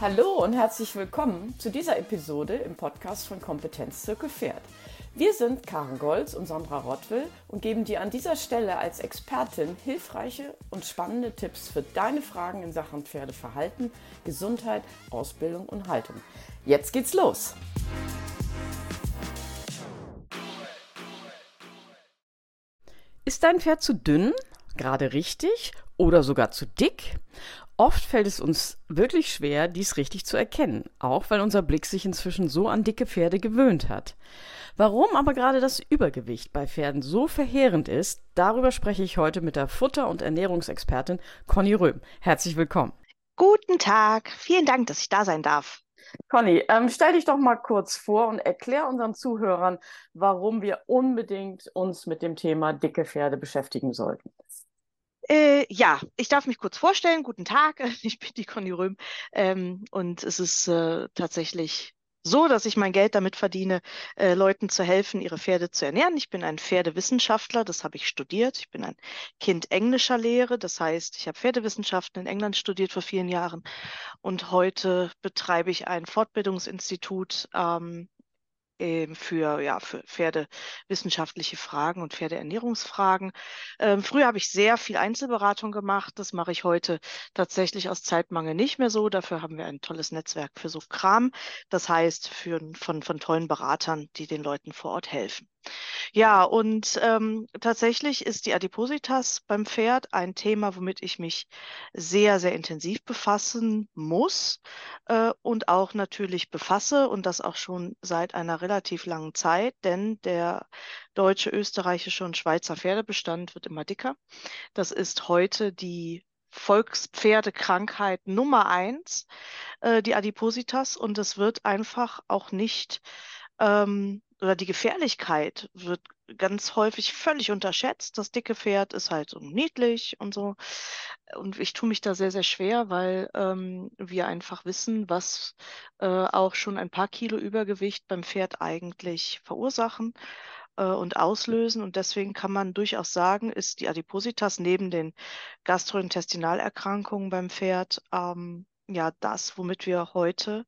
Hallo und herzlich willkommen zu dieser Episode im Podcast von Kompetenz Zirkel Pferd. Wir sind Karen Golz und Sandra Rottwill und geben dir an dieser Stelle als Expertin hilfreiche und spannende Tipps für deine Fragen in Sachen Pferdeverhalten, Gesundheit, Ausbildung und Haltung. Jetzt geht's los! Ist dein Pferd zu dünn, gerade richtig oder sogar zu dick? Oft fällt es uns wirklich schwer, dies richtig zu erkennen, auch weil unser Blick sich inzwischen so an dicke Pferde gewöhnt hat. Warum aber gerade das Übergewicht bei Pferden so verheerend ist, darüber spreche ich heute mit der Futter- und Ernährungsexpertin Conny Röhm. Herzlich willkommen. Guten Tag, vielen Dank, dass ich da sein darf. Conny, ähm, stell dich doch mal kurz vor und erklär unseren Zuhörern, warum wir unbedingt uns mit dem Thema dicke Pferde beschäftigen sollten. Äh, ja, ich darf mich kurz vorstellen. Guten Tag, ich bin die Conny Röhm ähm, und es ist äh, tatsächlich so, dass ich mein Geld damit verdiene, äh, Leuten zu helfen, ihre Pferde zu ernähren. Ich bin ein Pferdewissenschaftler, das habe ich studiert. Ich bin ein Kind englischer Lehre, das heißt, ich habe Pferdewissenschaften in England studiert vor vielen Jahren und heute betreibe ich ein Fortbildungsinstitut ähm, ähm, für, ja, für Pferdewissenschaftliche Fragen und Pferdeernährungsfragen. Ähm, früher habe ich sehr viel Einzelberatung gemacht. Das mache ich heute tatsächlich aus Zeitmangel nicht mehr so. Dafür haben wir ein tolles Netzwerk für so Kram. Das heißt, für, von, von tollen Beratern, die den Leuten vor Ort helfen. Ja, und ähm, tatsächlich ist die Adipositas beim Pferd ein Thema, womit ich mich sehr, sehr intensiv befassen muss äh, und auch natürlich befasse und das auch schon seit einer relativ langen Zeit, denn der deutsche, österreichische und Schweizer Pferdebestand wird immer dicker. Das ist heute die Volkspferdekrankheit Nummer eins, äh, die Adipositas, und es wird einfach auch nicht ähm, oder die Gefährlichkeit wird ganz häufig völlig unterschätzt. Das dicke Pferd ist halt so niedlich und so. Und ich tue mich da sehr, sehr schwer, weil ähm, wir einfach wissen, was äh, auch schon ein paar Kilo Übergewicht beim Pferd eigentlich verursachen äh, und auslösen. Und deswegen kann man durchaus sagen, ist die Adipositas neben den Gastrointestinalerkrankungen beim Pferd ähm, ja das, womit wir heute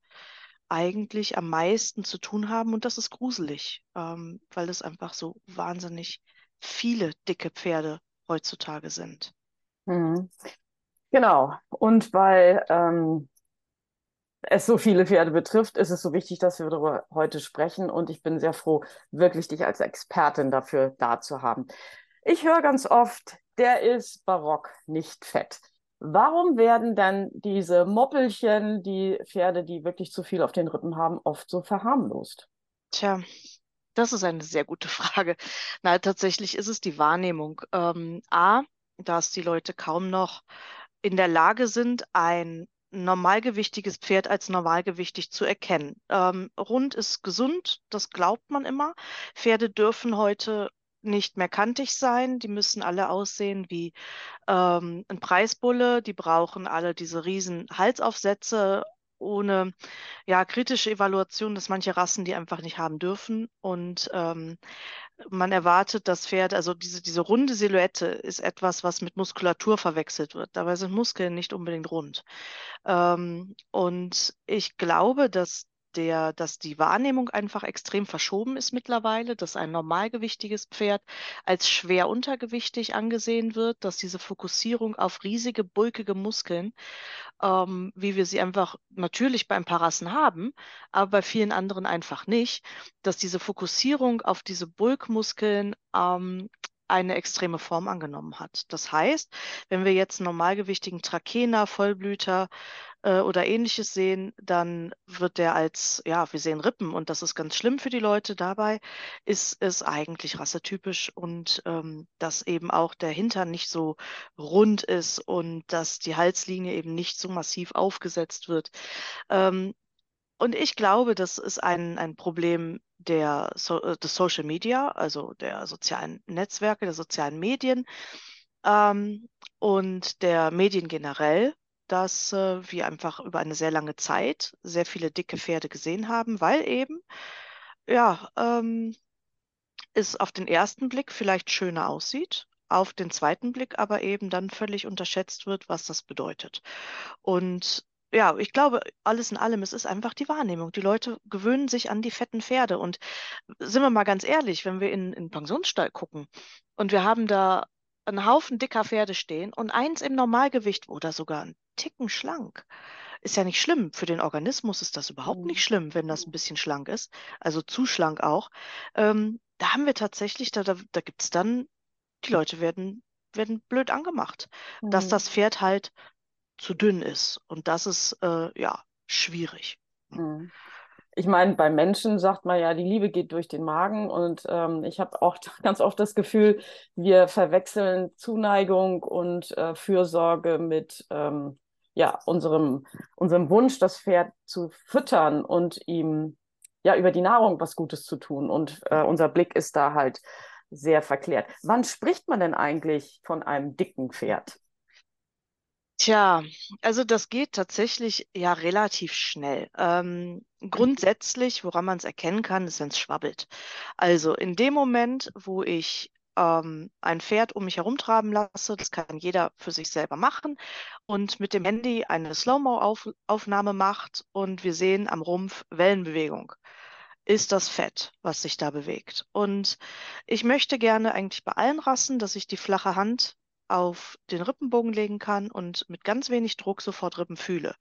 eigentlich am meisten zu tun haben. Und das ist gruselig, ähm, weil es einfach so wahnsinnig viele dicke Pferde heutzutage sind. Mhm. Genau. Und weil ähm, es so viele Pferde betrifft, ist es so wichtig, dass wir darüber heute sprechen. Und ich bin sehr froh, wirklich dich als Expertin dafür da zu haben. Ich höre ganz oft, der ist barock, nicht fett. Warum werden denn diese Moppelchen, die Pferde, die wirklich zu viel auf den Rippen haben, oft so verharmlost? Tja, das ist eine sehr gute Frage. Na, tatsächlich ist es die Wahrnehmung. Ähm, A, dass die Leute kaum noch in der Lage sind, ein normalgewichtiges Pferd als normalgewichtig zu erkennen. Ähm, rund ist gesund, das glaubt man immer. Pferde dürfen heute nicht mehr kantig sein. Die müssen alle aussehen wie ähm, ein Preisbulle. Die brauchen alle diese riesen Halsaufsätze ohne ja, kritische Evaluation, dass manche Rassen die einfach nicht haben dürfen. Und ähm, man erwartet, dass Pferde, also diese, diese runde Silhouette ist etwas, was mit Muskulatur verwechselt wird. Dabei sind Muskeln nicht unbedingt rund. Ähm, und ich glaube, dass der, dass die Wahrnehmung einfach extrem verschoben ist mittlerweile, dass ein normalgewichtiges Pferd als schwer untergewichtig angesehen wird, dass diese Fokussierung auf riesige, bulkige Muskeln, ähm, wie wir sie einfach natürlich bei ein paar Rassen haben, aber bei vielen anderen einfach nicht, dass diese Fokussierung auf diese Bulkmuskeln ähm, eine extreme Form angenommen hat. Das heißt, wenn wir jetzt normalgewichtigen Trakehner, Vollblüter äh, oder ähnliches sehen, dann wird der als, ja, wir sehen Rippen und das ist ganz schlimm für die Leute. Dabei ist es eigentlich rassetypisch und ähm, dass eben auch der Hintern nicht so rund ist und dass die Halslinie eben nicht so massiv aufgesetzt wird. Ähm, und ich glaube, das ist ein, ein Problem der so, äh, des Social Media, also der sozialen Netzwerke, der sozialen Medien ähm, und der Medien generell, dass äh, wir einfach über eine sehr lange Zeit sehr viele dicke Pferde gesehen haben, weil eben, ja, ähm, es auf den ersten Blick vielleicht schöner aussieht, auf den zweiten Blick aber eben dann völlig unterschätzt wird, was das bedeutet. Und ja, ich glaube, alles in allem, es ist einfach die Wahrnehmung. Die Leute gewöhnen sich an die fetten Pferde. Und sind wir mal ganz ehrlich, wenn wir in, den Pensionsstall gucken und wir haben da einen Haufen dicker Pferde stehen und eins im Normalgewicht oder sogar einen Ticken schlank, ist ja nicht schlimm. Für den Organismus ist das überhaupt nicht Mhm. schlimm, wenn das ein bisschen schlank ist, also zu schlank auch. Ähm, da haben wir tatsächlich, da, da, da gibt es dann, die Leute werden, werden blöd angemacht, dass Mhm. das Pferd halt zu dünn ist. Und das ist äh, ja schwierig. Mhm. Ich meine, bei Menschen sagt man ja, die Liebe geht durch den Magen und ähm, ich habe auch ganz oft das Gefühl, wir verwechseln Zuneigung und äh, Fürsorge mit ähm, ja, unserem, unserem Wunsch, das Pferd zu füttern und ihm ja über die Nahrung was Gutes zu tun. Und äh, unser Blick ist da halt sehr verklärt. Wann spricht man denn eigentlich von einem dicken Pferd? Tja, also das geht tatsächlich ja relativ schnell. Ähm, grundsätzlich, woran man es erkennen kann, ist, wenn es schwabbelt. Also in dem Moment, wo ich ähm, ein Pferd um mich herumtraben lasse, das kann jeder für sich selber machen, und mit dem Handy eine Slow-Mo-Aufnahme macht und wir sehen am Rumpf Wellenbewegung, ist das Fett, was sich da bewegt. Und ich möchte gerne eigentlich bei allen Rassen, dass ich die flache Hand auf den Rippenbogen legen kann und mit ganz wenig Druck sofort Rippen fühle.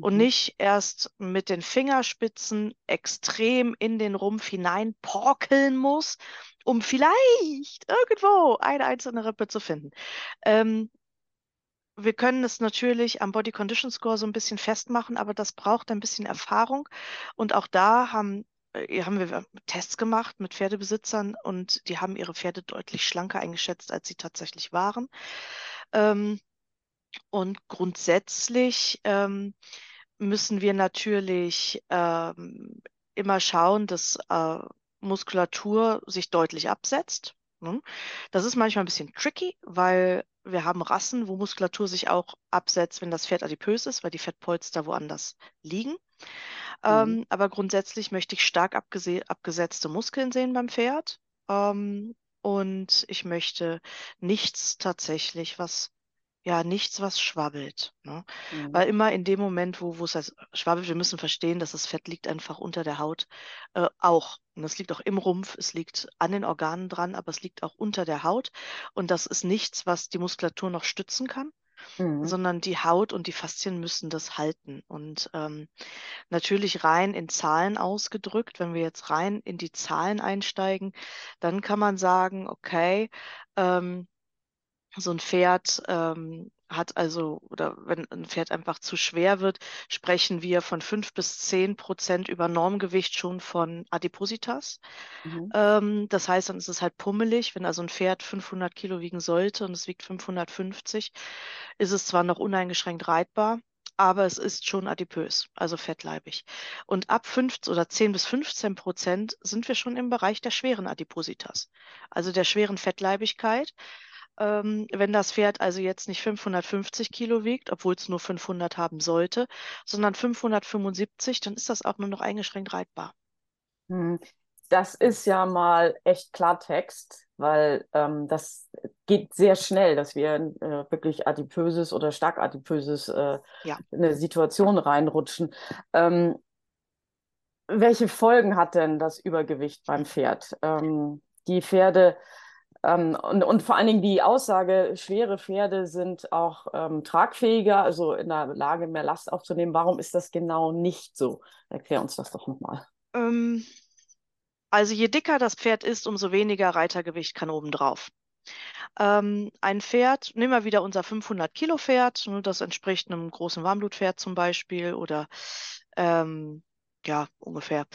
Und Mhm. nicht erst mit den Fingerspitzen extrem in den Rumpf hinein porkeln muss, um vielleicht irgendwo eine einzelne Rippe zu finden. Ähm, wir können es natürlich am Body Condition Score so ein bisschen festmachen, aber das braucht ein bisschen Erfahrung. Und auch da haben, haben wir Tests gemacht mit Pferdebesitzern und die haben ihre Pferde deutlich schlanker eingeschätzt, als sie tatsächlich waren. Ähm, und grundsätzlich ähm, müssen wir natürlich ähm, immer schauen, dass äh, Muskulatur sich deutlich absetzt. ne? Das ist manchmal ein bisschen tricky, weil wir haben Rassen, wo Muskulatur sich auch absetzt, wenn das Pferd adipös ist, weil die Fettpolster woanders liegen. Mhm. Ähm, aber grundsätzlich möchte ich stark abgese abgesetzte Muskeln sehen beim Pferd. Ähm, und ich möchte nichts tatsächlich, was ja, nichts, was schwabbelt. Ne? Mhm. Weil immer in dem Moment, wo, wo es heißt, schwabbelt, wir müssen verstehen, dass das Fett liegt einfach unter der Haut äh, auch. Und es liegt auch im Rumpf, es liegt an den Organen dran, aber es liegt auch unter der Haut. Und das ist nichts, was die Muskulatur noch stützen kann, Mhm. sondern die Haut und die Faszien müssen das halten. Und ähm, natürlich rein in Zahlen ausgedrückt, wenn wir jetzt rein in die Zahlen einsteigen, dann kann man sagen, okay, ähm, so ein Pferd ähm, hat also, oder wenn ein Pferd einfach zu schwer wird, sprechen wir von fünf bis zehn Prozent über Normgewicht schon von Adipositas. Mhm. Ähm, das heißt, dann ist es halt pummelig. Wenn also ein Pferd 500 Kilo wiegen sollte und es wiegt 550, ist es zwar noch uneingeschränkt reitbar, aber es ist schon adipös, also fettleibig. Und ab 5 oder 10 bis 15 Prozent sind wir schon im Bereich der schweren Adipositas, also der schweren Fettleibigkeit. Ähm, wenn das Pferd also jetzt nicht 550 Kilo wiegt, obwohl es nur 500 haben sollte, sondern 575, dann ist das auch nur noch eingeschränkt reitbar. Mhm. Das ist ja mal echt Klartext, weil ähm, das geht sehr schnell, dass wir in äh, wirklich adipöses oder stark adipöses äh, Ja. in eine Situation reinrutschen. Ähm, welche Folgen hat denn das Übergewicht beim Pferd? Ähm, die Pferde ähm, und, und vor allen Dingen die Aussage, schwere Pferde sind auch ähm, tragfähiger, also in der Lage, mehr Last aufzunehmen. Warum ist das genau nicht so? Erklär uns das doch nochmal. Ähm, also je dicker das Pferd ist, umso weniger Reitergewicht kann obendrauf. Ähm, ein Pferd, nehmen wir wieder unser 500 Kilo Pferd, ne, das entspricht einem großen Warmblutpferd zum Beispiel oder ähm, ja, ungefähr.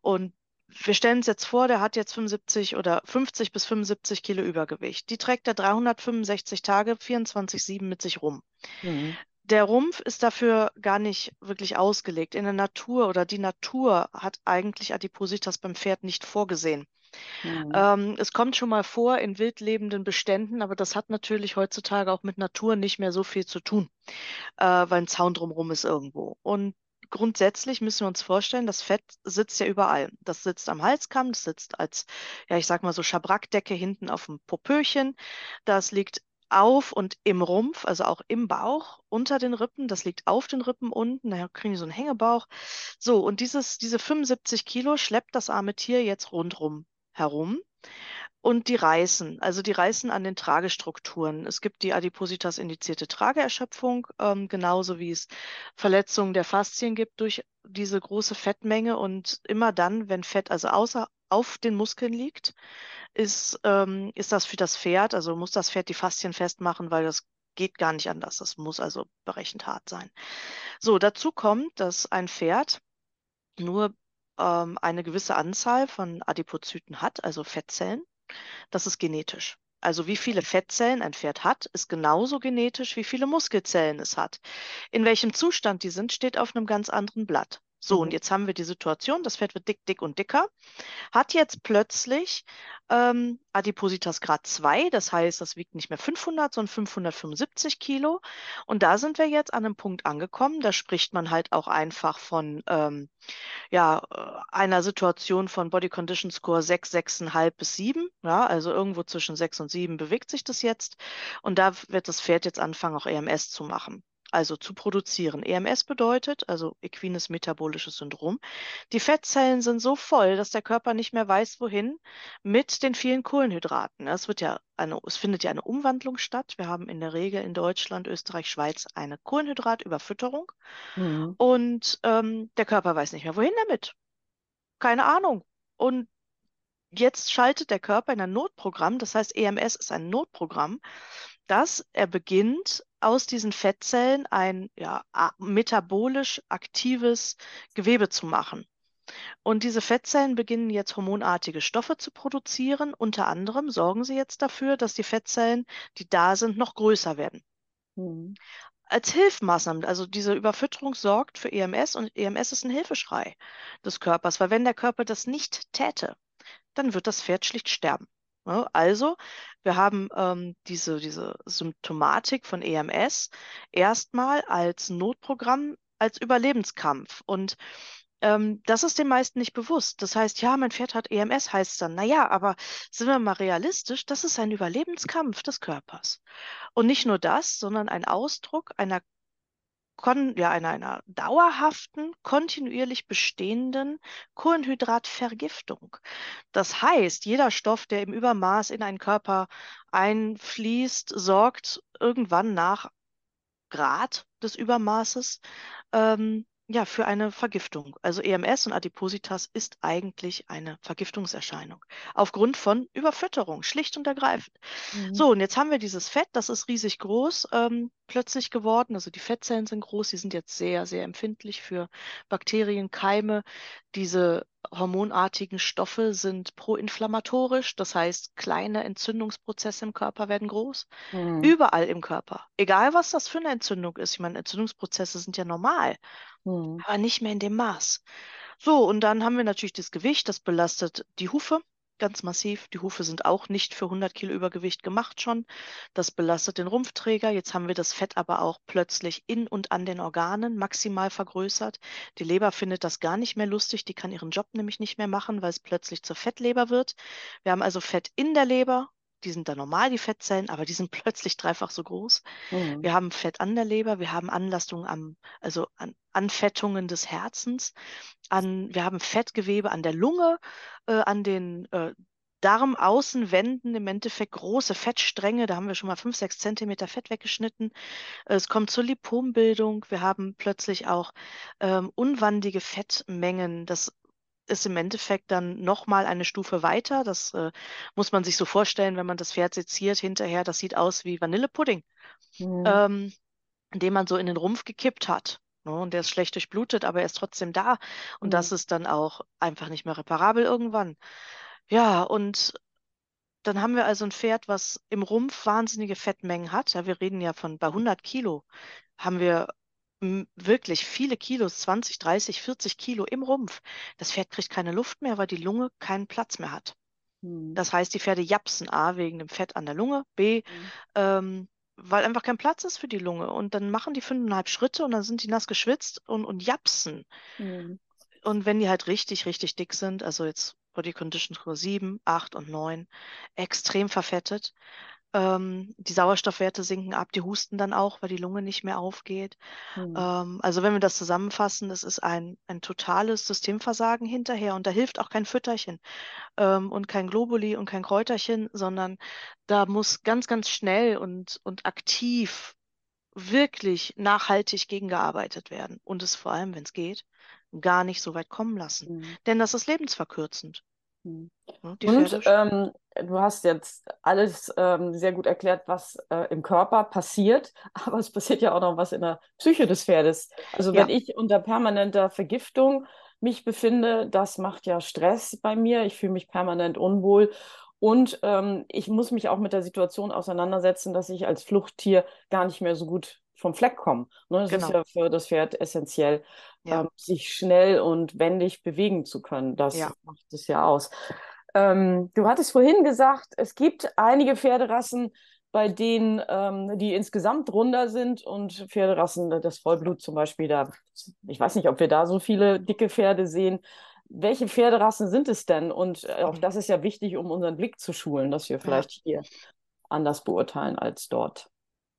Und wir stellen uns jetzt vor, der hat jetzt 75 oder 50 bis 75 Kilo Übergewicht. Die trägt er 365 Tage, 24/7 mit sich rum. Mhm. Der Rumpf ist dafür gar nicht wirklich ausgelegt. In der Natur oder die Natur hat eigentlich Adipositas beim Pferd nicht vorgesehen. Mhm. Ähm, es kommt schon mal vor in wild lebenden Beständen, aber das hat natürlich heutzutage auch mit Natur nicht mehr so viel zu tun, äh, weil ein Zaun drumherum ist irgendwo. Und grundsätzlich müssen wir uns vorstellen, das Fett sitzt ja überall. Das sitzt am Halskamm, das sitzt als, ja, ich sag mal so Schabrackdecke hinten auf dem Popöchen. Das liegt auf und im Rumpf, also auch im Bauch, unter den Rippen. Das liegt auf den Rippen unten. Da kriegen die so einen Hängebauch. So, und dieses, diese 75 Kilo schleppt das arme Tier jetzt rundrum herum. Und die reißen, also die reißen an den Tragestrukturen. Es gibt die Adipositas-indizierte Trageerschöpfung, ähm, genauso wie es Verletzungen der Faszien gibt durch diese große Fettmenge. Und immer dann, wenn Fett also außer auf den Muskeln liegt, ist, ähm, ist das für das Pferd, also muss das Pferd die Faszien festmachen, weil das geht gar nicht anders. Das muss also berechnet hart sein. So, dazu kommt, dass ein Pferd nur ähm, eine gewisse Anzahl von Adipozyten hat, also Fettzellen. Das ist genetisch. Also wie viele Fettzellen ein Pferd hat, ist genauso genetisch, wie viele Muskelzellen es hat. In welchem Zustand die sind, steht auf einem ganz anderen Blatt. So, und jetzt haben wir die Situation, das Fett wird dick, dick und dicker, hat jetzt plötzlich ähm, Adipositas Grad 2, das heißt, das wiegt nicht mehr 500, sondern 575 Kilo. Und da sind wir jetzt an einem Punkt angekommen, da spricht man halt auch einfach von ähm, ja, äh, einer Situation von Body Condition Score 6, 6,5 bis 7. Ja, also irgendwo zwischen 6 und 7 bewegt sich das jetzt. Und da wird das Pferd jetzt anfangen, auch EMS zu machen also zu produzieren. EMS bedeutet, also equines metabolisches Syndrom, die Fettzellen sind so voll, dass der Körper nicht mehr weiß, wohin mit den vielen Kohlenhydraten. Es wird ja eine, es findet ja eine Umwandlung statt. Wir haben in der Regel in Deutschland, Österreich, Schweiz eine Kohlenhydratüberfütterung mhm. und ähm, der Körper weiß nicht mehr, wohin damit. Keine Ahnung. Und jetzt schaltet der Körper in ein Notprogramm, das heißt EMS ist ein Notprogramm, dass er beginnt, aus diesen Fettzellen ein ja, metabolisch aktives Gewebe zu machen. Und diese Fettzellen beginnen jetzt hormonartige Stoffe zu produzieren. Unter anderem sorgen sie jetzt dafür, dass die Fettzellen, die da sind, noch größer werden. Mhm. Als Hilfmaßnahmen, also diese Überfütterung sorgt für EMS und EMS ist ein Hilfeschrei des Körpers, weil wenn der Körper das nicht täte, dann wird das Pferd schlicht sterben. Ne? Also, wir haben ähm, diese, diese Symptomatik von EMS erstmal als Notprogramm, als Überlebenskampf. Und ähm, das ist den meisten nicht bewusst. Das heißt, ja, mein Pferd hat EMS, heißt es dann, naja, aber sind wir mal realistisch, das ist ein Überlebenskampf des Körpers. Und nicht nur das, sondern ein Ausdruck einer kon ja, einer, einer dauerhaften, kontinuierlich bestehenden Kohlenhydratvergiftung. Das heißt, jeder Stoff, der im Übermaß in einen Körper einfließt, sorgt irgendwann nach Grad des Übermaßes ähm, ja, für eine Vergiftung. Also EMS und Adipositas ist eigentlich eine Vergiftungserscheinung aufgrund von Überfütterung, schlicht und ergreifend. Mhm. So, und jetzt haben wir dieses Fett, das ist riesig groß ähm, plötzlich geworden. Also die Fettzellen sind groß, die sind jetzt sehr, sehr empfindlich für Bakterien, Keime. Diese hormonartigen Stoffe sind proinflammatorisch, das heißt, kleine Entzündungsprozesse im Körper werden groß. Mhm. Überall im Körper. Egal, was das für eine Entzündung ist. Ich meine, Entzündungsprozesse sind ja normal, mhm. aber nicht mehr in dem Maß. So, und dann haben wir natürlich das Gewicht, das belastet die Hufe ganz massiv. Die Hufe sind auch nicht für 100 Kilo Übergewicht gemacht schon. Das belastet den Rumpfträger. Jetzt haben wir das Fett aber auch plötzlich in und an den Organen maximal vergrößert. Die Leber findet das gar nicht mehr lustig. Die kann ihren Job nämlich nicht mehr machen, weil es plötzlich zur Fettleber wird. Wir haben also Fett in der Leber. Die sind da normal, die Fettzellen, aber die sind plötzlich dreifach so groß. Mhm. Wir haben Fett an der Leber, wir haben Anlastungen am, also an Anfettungen des Herzens, an, wir haben Fettgewebe an der Lunge, äh, an den äh, Darmaußenwänden im Endeffekt große Fettstränge. Da haben wir schon mal fünf, sechs Zentimeter Fett weggeschnitten. Es kommt zur Lipombildung. Wir haben plötzlich auch ähm, unwandige Fettmengen. Das ist im Endeffekt dann nochmal eine Stufe weiter. Das äh, muss man sich so vorstellen, wenn man das Pferd seziert hinterher. Das sieht aus wie Vanillepudding, mhm. ähm, den man so in den Rumpf gekippt hat. Ne? Und der ist schlecht durchblutet, aber er ist trotzdem da. Und mhm. das ist dann auch einfach nicht mehr reparabel irgendwann. Ja, und dann haben wir also ein Pferd, was im Rumpf wahnsinnige Fettmengen hat. Ja, wir reden ja von bei 100 Kilo haben wir wirklich viele Kilos, 20, 30, 40 Kilo im Rumpf. Das Pferd kriegt keine Luft mehr, weil die Lunge keinen Platz mehr hat. Mhm. Das heißt, die Pferde japsen A wegen dem Fett an der Lunge, B, mhm. ähm, weil einfach kein Platz ist für die Lunge. Und dann machen die fünfeinhalb Schritte und dann sind die nass geschwitzt und, und japsen. Mhm. Und wenn die halt richtig, richtig dick sind, also jetzt Body Condition Score 7, 8 und 9, extrem verfettet, Ähm, die Sauerstoffwerte sinken ab, die husten dann auch, weil die Lunge nicht mehr aufgeht. Mhm. Ähm, also wenn wir das zusammenfassen, das ist ein, ein totales Systemversagen hinterher und da hilft auch kein Fütterchen ähm, und kein Globuli und kein Kräuterchen, sondern da muss ganz, ganz schnell und, und aktiv wirklich nachhaltig gegengearbeitet werden und es vor allem, wenn es geht, gar nicht so weit kommen lassen. Mhm. Denn das ist lebensverkürzend. Mhm. Und ähm, du hast jetzt alles ähm, sehr gut erklärt, was äh, im Körper passiert, aber es passiert ja auch noch was in der Psyche des Pferdes. Also Ja. wenn ich unter permanenter Vergiftung mich befinde, das macht ja Stress bei mir. Ich fühle mich permanent unwohl. Und ähm, ich muss mich auch mit der Situation auseinandersetzen, dass ich als Fluchttier gar nicht mehr so gut vom Fleck komme. Ne, das ist Genau. ja für das Pferd essentiell, Ja. ähm, sich schnell und wendig bewegen zu können. Das Ja. macht es ja aus. Ähm, du hattest vorhin gesagt, es gibt einige Pferderassen, bei denen ähm, die insgesamt runder sind und Pferderassen, das Vollblut zum Beispiel, da, ich weiß nicht, ob wir da so viele dicke Pferde sehen. Welche Pferderassen sind es denn? Und äh, auch das ist ja wichtig, um unseren Blick zu schulen, dass wir Ja. vielleicht hier anders beurteilen als dort.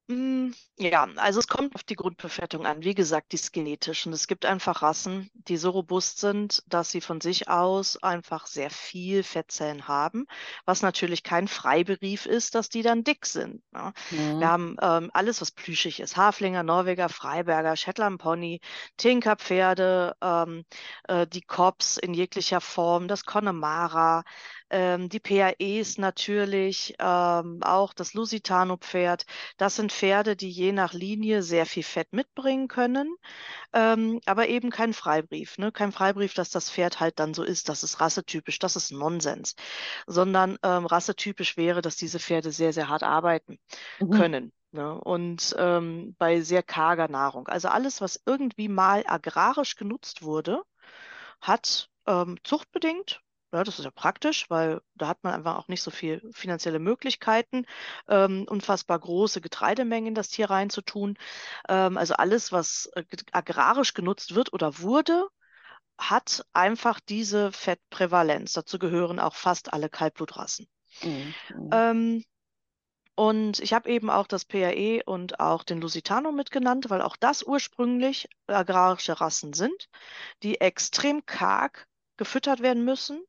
Mm, Ja, also es kommt auf die Grundbefertigung an. Wie gesagt, die ist genetisch. Und es gibt einfach Rassen, die so robust sind, dass sie von sich aus einfach sehr viel Fettzellen haben, was natürlich kein Freibrief ist, dass die dann dick sind. Ne? Wir Mhm. haben ähm, alles, was plüschig ist. Haflinger, Norweger, Freiberger, Shetland Pony, Tinkerpferde, ähm, äh, die Cops in jeglicher Form, das Connemara, ähm, die PAEs natürlich, ähm, auch das Lusitano-Pferd. Das sind Pferde, die je nach Linie sehr viel Fett mitbringen können, ähm, aber eben kein Freibrief. Ne? Kein Freibrief, dass das Pferd halt dann so ist, das ist rassetypisch, das ist Nonsens. Sondern ähm, rassetypisch wäre, dass diese Pferde sehr, sehr hart arbeiten Mhm. können. Ne? Und ähm, bei sehr karger Nahrung. Also alles, was irgendwie mal agrarisch genutzt wurde, hat ähm, zuchtbedingt, ja, das ist ja praktisch, weil da hat man einfach auch nicht so viel finanzielle Möglichkeiten, ähm, unfassbar große Getreidemengen in das Tier reinzutun. Ähm, also alles, was äh, agrarisch genutzt wird oder wurde, hat einfach diese Fettprävalenz. Dazu gehören auch fast alle Kaltblutrassen. Mhm. Mhm. Ähm, und ich habe eben auch das PAE und auch den Lusitano mitgenannt, weil auch das ursprünglich agrarische Rassen sind, die extrem karg gefüttert werden müssen,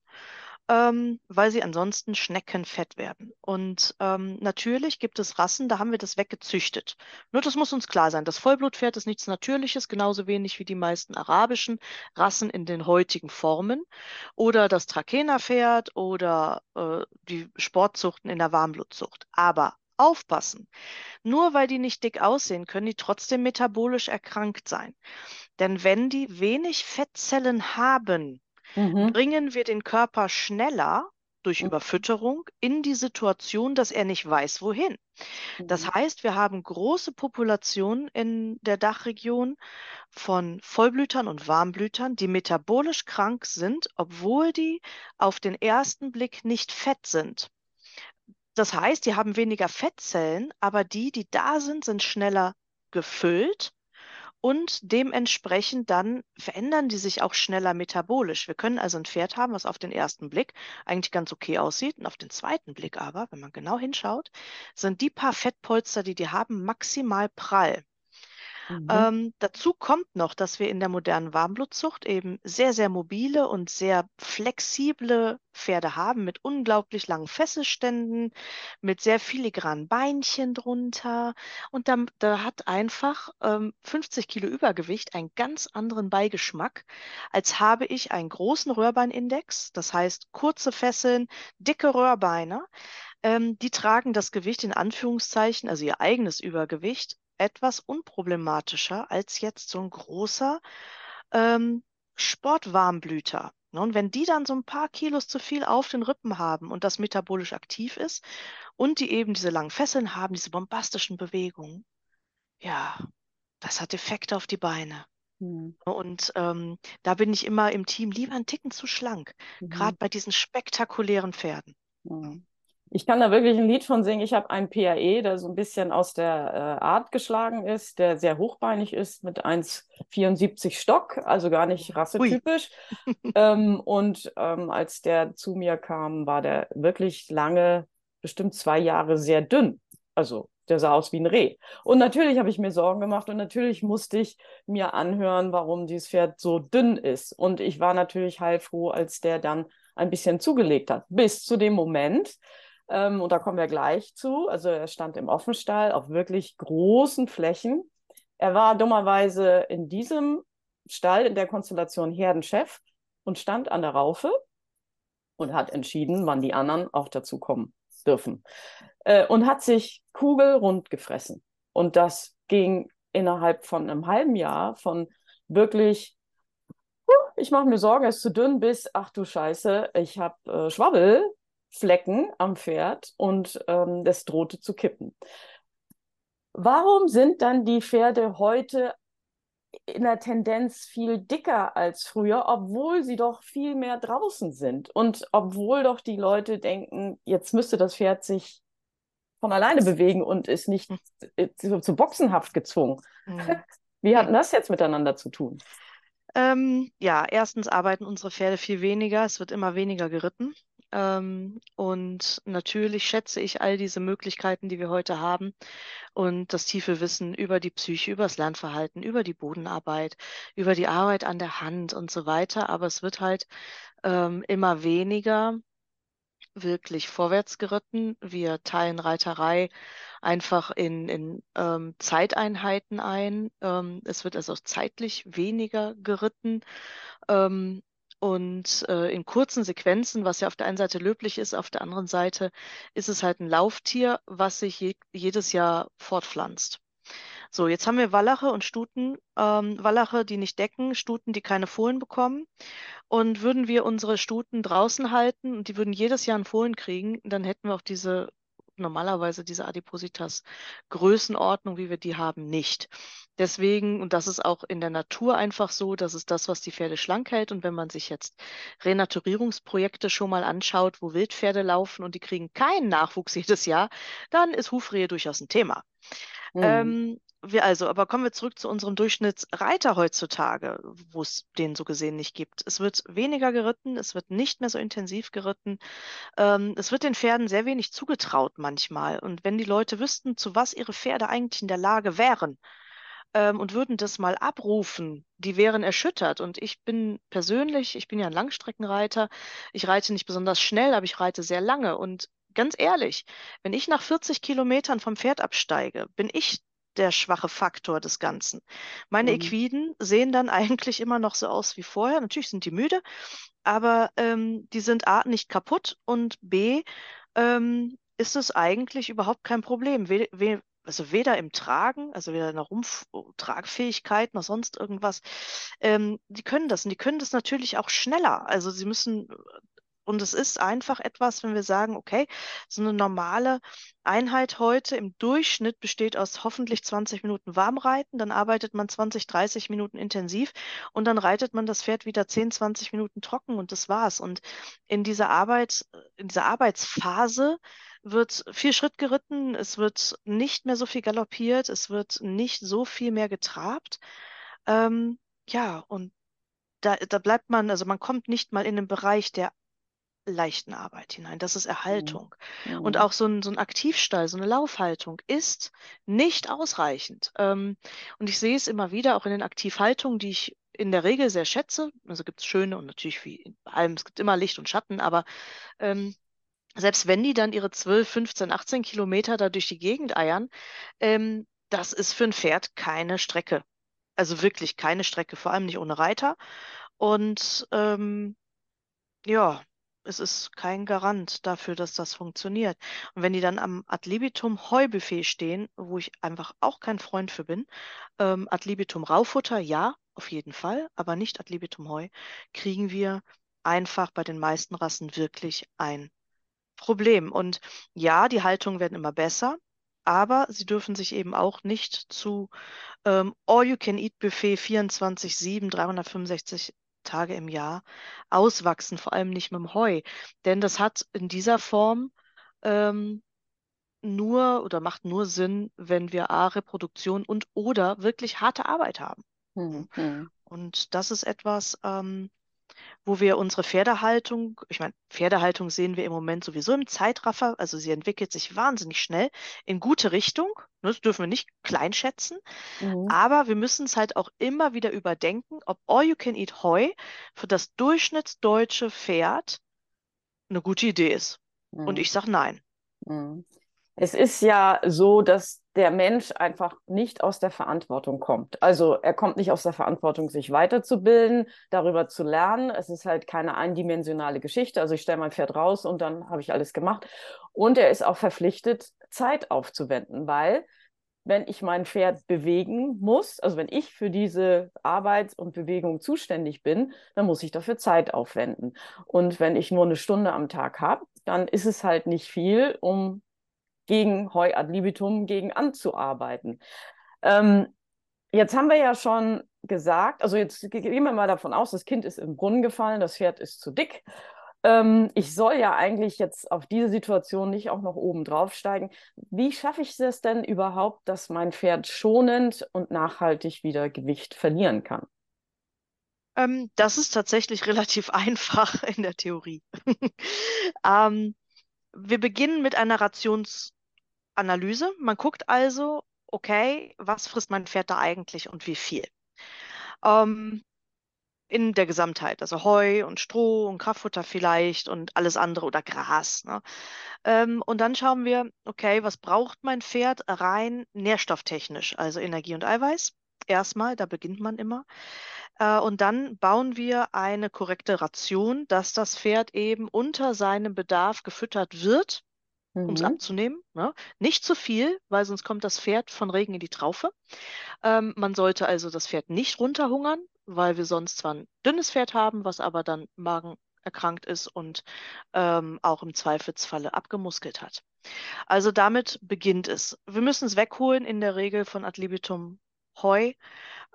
ähm, weil sie ansonsten schneckenfett werden. Und ähm, natürlich gibt es Rassen, da haben wir das weggezüchtet. Nur das muss uns klar sein. Das Vollblutpferd ist nichts Natürliches, genauso wenig wie die meisten arabischen Rassen in den heutigen Formen. Oder das Trakehnerpferd oder äh, die Sportzuchten in der Warmblutzucht. Aber aufpassen. Nur weil die nicht dick aussehen, können die trotzdem metabolisch erkrankt sein. Denn wenn die wenig Fettzellen haben, Mhm. bringen wir den Körper schneller durch Mhm. Überfütterung in die Situation, dass er nicht weiß, wohin. Das Mhm. heißt, wir haben große Populationen in der Dachregion von Vollblütern und Warmblütern, die metabolisch krank sind, obwohl die auf den ersten Blick nicht fett sind. Das heißt, die haben weniger Fettzellen, aber die, die da sind, sind schneller gefüllt und dementsprechend dann verändern die sich auch schneller metabolisch. Wir können also ein Pferd haben, was auf den ersten Blick eigentlich ganz okay aussieht und auf den zweiten Blick aber, wenn man genau hinschaut, sind die paar Fettpolster, die die haben, maximal prall. Mhm. Ähm, dazu kommt noch, dass wir in der modernen Warmblutzucht eben sehr, sehr mobile und sehr flexible Pferde haben mit unglaublich langen Fesselständen, mit sehr filigranen Beinchen drunter. Und da, da hat einfach ähm, 50 Kilo Übergewicht einen ganz anderen Beigeschmack, als habe ich einen großen Röhrbeinindex, das heißt kurze Fesseln, dicke Röhrbeine. Ähm, die tragen das Gewicht in Anführungszeichen, also ihr eigenes Übergewicht, etwas unproblematischer als jetzt so ein großer ähm, Sportwarmblüter. Ne, Und wenn die dann so ein paar Kilos zu viel auf den Rippen haben und das metabolisch aktiv ist und die eben diese langen Fesseln haben, diese bombastischen Bewegungen, ja, das hat Effekte auf die Beine. Mhm. Und ähm, da bin ich immer im Team lieber einen Ticken zu schlank, gerade Mhm. bei diesen spektakulären Pferden. Mhm. Ich kann da wirklich ein Lied von singen. Ich habe einen PAE, der so ein bisschen aus der äh, Art geschlagen ist, der sehr hochbeinig ist mit 1,74 Stock, also gar nicht rassetypisch. ähm, und ähm, als der zu mir kam, war der wirklich lange bestimmt zwei Jahre sehr dünn. Also der sah aus wie ein Reh. Und natürlich habe ich mir Sorgen gemacht und natürlich musste ich mir anhören, warum dieses Pferd so dünn ist. Und ich war natürlich heilfroh, als der dann ein bisschen zugelegt hat. Bis zu dem Moment, ähm, und da kommen wir gleich zu, also er stand im Offenstall auf wirklich großen Flächen. Er war dummerweise in diesem Stall in der Konstellation Herdenchef und stand an der Raufe und hat entschieden, wann die anderen auch dazu kommen dürfen. Äh, und hat sich kugelrund gefressen. Und das ging innerhalb von einem halben Jahr von wirklich, ich mache mir Sorgen, er ist zu dünn, bis, ach du Scheiße, ich habe äh, Schwabbelflecken am Pferd und ähm, das drohte zu kippen. Warum sind dann die Pferde heute in der Tendenz viel dicker als früher, obwohl sie doch viel mehr draußen sind und obwohl doch die Leute denken, jetzt müsste das Pferd sich von alleine bewegen und ist nicht zu, zu Boxenhaft gezwungen. Mhm. Wie hat das jetzt miteinander zu tun? Ähm, ja, erstens arbeiten unsere Pferde viel weniger, es wird immer weniger geritten. Ähm, und natürlich schätze ich all diese Möglichkeiten, die wir heute haben und das tiefe Wissen über die Psyche, über das Lernverhalten, über die Bodenarbeit, über die Arbeit an der Hand und so weiter. Aber es wird halt ähm, immer weniger wirklich vorwärts geritten. Wir teilen Reiterei einfach in, in ähm, Zeiteinheiten ein. Ähm, es wird also zeitlich weniger geritten. Ähm, und äh, in kurzen Sequenzen, was ja auf der einen Seite löblich ist, auf der anderen Seite ist es halt ein Lauftier, was sich je, jedes Jahr fortpflanzt. So, jetzt haben wir Wallache und Stuten, ähm, Wallache, die nicht decken, Stuten, die keine Fohlen bekommen. Und würden wir unsere Stuten draußen halten und die würden jedes Jahr einen Fohlen kriegen, dann hätten wir auch diese normalerweise diese Adipositas-Größenordnung, wie wir die haben, nicht. Deswegen, und das ist auch in der Natur einfach so, das ist das, was die Pferde schlank hält. Und wenn man sich jetzt Renaturierungsprojekte schon mal anschaut, wo Wildpferde laufen und die kriegen keinen Nachwuchs jedes Jahr, dann ist Hufrehe durchaus ein Thema. Mhm. Ähm, wir also, aber kommen wir zurück zu unserem Durchschnittsreiter heutzutage, wo es den so gesehen nicht gibt. Es wird weniger geritten, es wird nicht mehr so intensiv geritten. Ähm, es wird den Pferden sehr wenig zugetraut manchmal. Und wenn die Leute wüssten, zu was ihre Pferde eigentlich in der Lage wären, ähm, und würden das mal abrufen, die wären erschüttert. Und ich bin persönlich, ich bin ja ein Langstreckenreiter, ich reite nicht besonders schnell, aber ich reite sehr lange. Und ganz ehrlich, wenn ich nach 40 Kilometern vom Pferd absteige, bin ich der schwache Faktor des Ganzen. Meine mhm. Equiden sehen dann eigentlich immer noch so aus wie vorher. Natürlich sind die müde, aber ähm, die sind A nicht kaputt und B ähm, ist es eigentlich überhaupt kein Problem. We we also weder im Tragen, also weder in der Rumpftragfähigkeit noch sonst irgendwas. Ähm, die können das und die können das natürlich auch schneller. Also sie müssen und es ist einfach etwas, wenn wir sagen, okay, so eine normale Einheit heute im Durchschnitt besteht aus hoffentlich 20 Minuten Warmreiten, dann arbeitet man 20, 30 Minuten intensiv und dann reitet man das Pferd wieder 10, 20 Minuten trocken und das war's. Und in dieser Arbeit, in dieser Arbeitsphase wird viel Schritt geritten, es wird nicht mehr so viel galoppiert, es wird nicht so viel mehr getrabt. Ähm, ja, und da, da bleibt man, also man kommt nicht mal in den Bereich der leichten Arbeit hinein. Das ist Erhaltung. Mhm. Und auch so ein, so ein Aktivstall, so eine Laufhaltung ist nicht ausreichend. Ähm, und ich sehe es immer wieder auch in den Aktivhaltungen, die ich in der Regel sehr schätze. Also gibt es schöne und natürlich wie bei allem, es gibt immer Licht und Schatten, aber ähm, selbst wenn die dann ihre 12, 15, 18 Kilometer da durch die Gegend eiern, ähm, das ist für ein Pferd keine Strecke. Also wirklich keine Strecke, vor allem nicht ohne Reiter. Und ähm, ja, es ist kein Garant dafür, dass das funktioniert. Und wenn die dann am Ad libitum Heubuffet stehen, wo ich einfach auch kein Freund für bin, ähm, Ad libitum Raufutter, ja, auf jeden Fall, aber nicht Ad libitum Heu, kriegen wir einfach bei den meisten Rassen wirklich ein Problem. Und ja, die Haltungen werden immer besser, aber sie dürfen sich eben auch nicht zu ähm, All-You-Can-Eat-Buffet 24-7, 365 Tage im Jahr auswachsen, vor allem nicht mit dem Heu. Denn das hat in dieser Form ähm, nur oder macht nur Sinn, wenn wir A, Reproduktion und oder wirklich harte Arbeit haben. Mhm. Und das ist etwas, ähm, wo wir unsere Pferdehaltung, ich meine, Pferdehaltung sehen wir im Moment sowieso im Zeitraffer, also sie entwickelt sich wahnsinnig schnell in gute Richtung. Ne, das dürfen wir nicht kleinschätzen, Mhm. aber wir müssen es halt auch immer wieder überdenken, ob All You Can Eat Heu für das durchschnittsdeutsche Pferd eine gute Idee ist. Und Mhm. ich sage nein. Mhm. Es ist ja so, dass der Mensch einfach nicht aus der Verantwortung kommt. Also er kommt nicht aus der Verantwortung, sich weiterzubilden, darüber zu lernen. Es ist halt keine eindimensionale Geschichte. Also ich stelle mein Pferd raus und dann habe ich alles gemacht. Und er ist auch verpflichtet, Zeit aufzuwenden, weil wenn ich mein Pferd bewegen muss, also wenn ich für diese Arbeit und Bewegung zuständig bin, dann muss ich dafür Zeit aufwenden. Und wenn ich nur eine Stunde am Tag habe, dann ist es halt nicht viel, um gegen Heu ad libitum gegen anzuarbeiten. Ähm, jetzt haben wir ja schon gesagt, also jetzt gehen wir mal davon aus, das Kind ist im Brunnen gefallen, das Pferd ist zu dick. Ähm, ich soll ja eigentlich jetzt auf diese Situation nicht auch noch oben drauf steigen. Wie schaffe ich es denn überhaupt, dass mein Pferd schonend und nachhaltig wieder Gewicht verlieren kann? Ähm, das ist tatsächlich relativ einfach in der Theorie. ähm, wir beginnen mit einer Rationsanalyse. Man guckt also, okay, was frisst mein Pferd da eigentlich und wie viel? Ähm, in der Gesamtheit, also Heu und Stroh und Kraftfutter vielleicht und alles andere oder Gras. Ne? Ähm, und dann schauen wir, okay, was braucht mein Pferd rein nährstofftechnisch, also Energie und Eiweiß. Erstmal, da beginnt man immer. Äh, und dann bauen wir eine korrekte Ration, dass das Pferd eben unter seinem Bedarf gefüttert wird, um es Mhm. abzunehmen. Ne? Nicht zu viel, weil sonst kommt das Pferd von Regen in die Traufe. Ähm, man sollte also das Pferd nicht runterhungern, weil wir sonst zwar ein dünnes Pferd haben, was aber dann magenerkrankt ist und ähm, auch im Zweifelsfalle abgemuskelt hat. Also damit beginnt es. Wir müssen es wegholen in der Regel von Ad libitum Heu.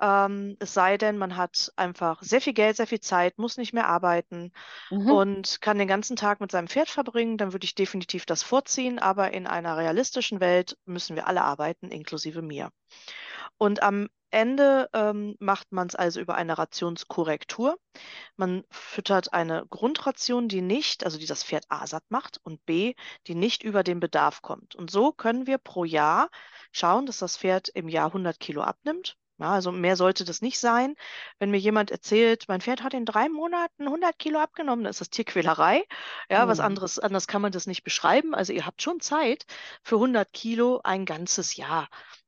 Ähm, es sei denn, man hat einfach sehr viel Geld, sehr viel Zeit, muss nicht mehr arbeiten Mhm. und kann den ganzen Tag mit seinem Pferd verbringen, dann würde ich definitiv das vorziehen. Aber in einer realistischen Welt müssen wir alle arbeiten, inklusive mir. Und am Ende ähm, macht man es also über eine Rationskorrektur. Man füttert eine Grundration, die nicht, also die das Pferd A satt macht und B, die nicht über den Bedarf kommt. Und so können wir pro Jahr schauen, dass das Pferd im Jahr 100 Kilo abnimmt. Ja, also mehr sollte das nicht sein. Wenn mir jemand erzählt, mein Pferd hat in drei Monaten 100 Kilo abgenommen, dann ist das Tierquälerei. Ja, was Mhm. anderes, anders kann man das nicht beschreiben. Also ihr habt schon Zeit für 100 Kilo ein ganzes Jahr.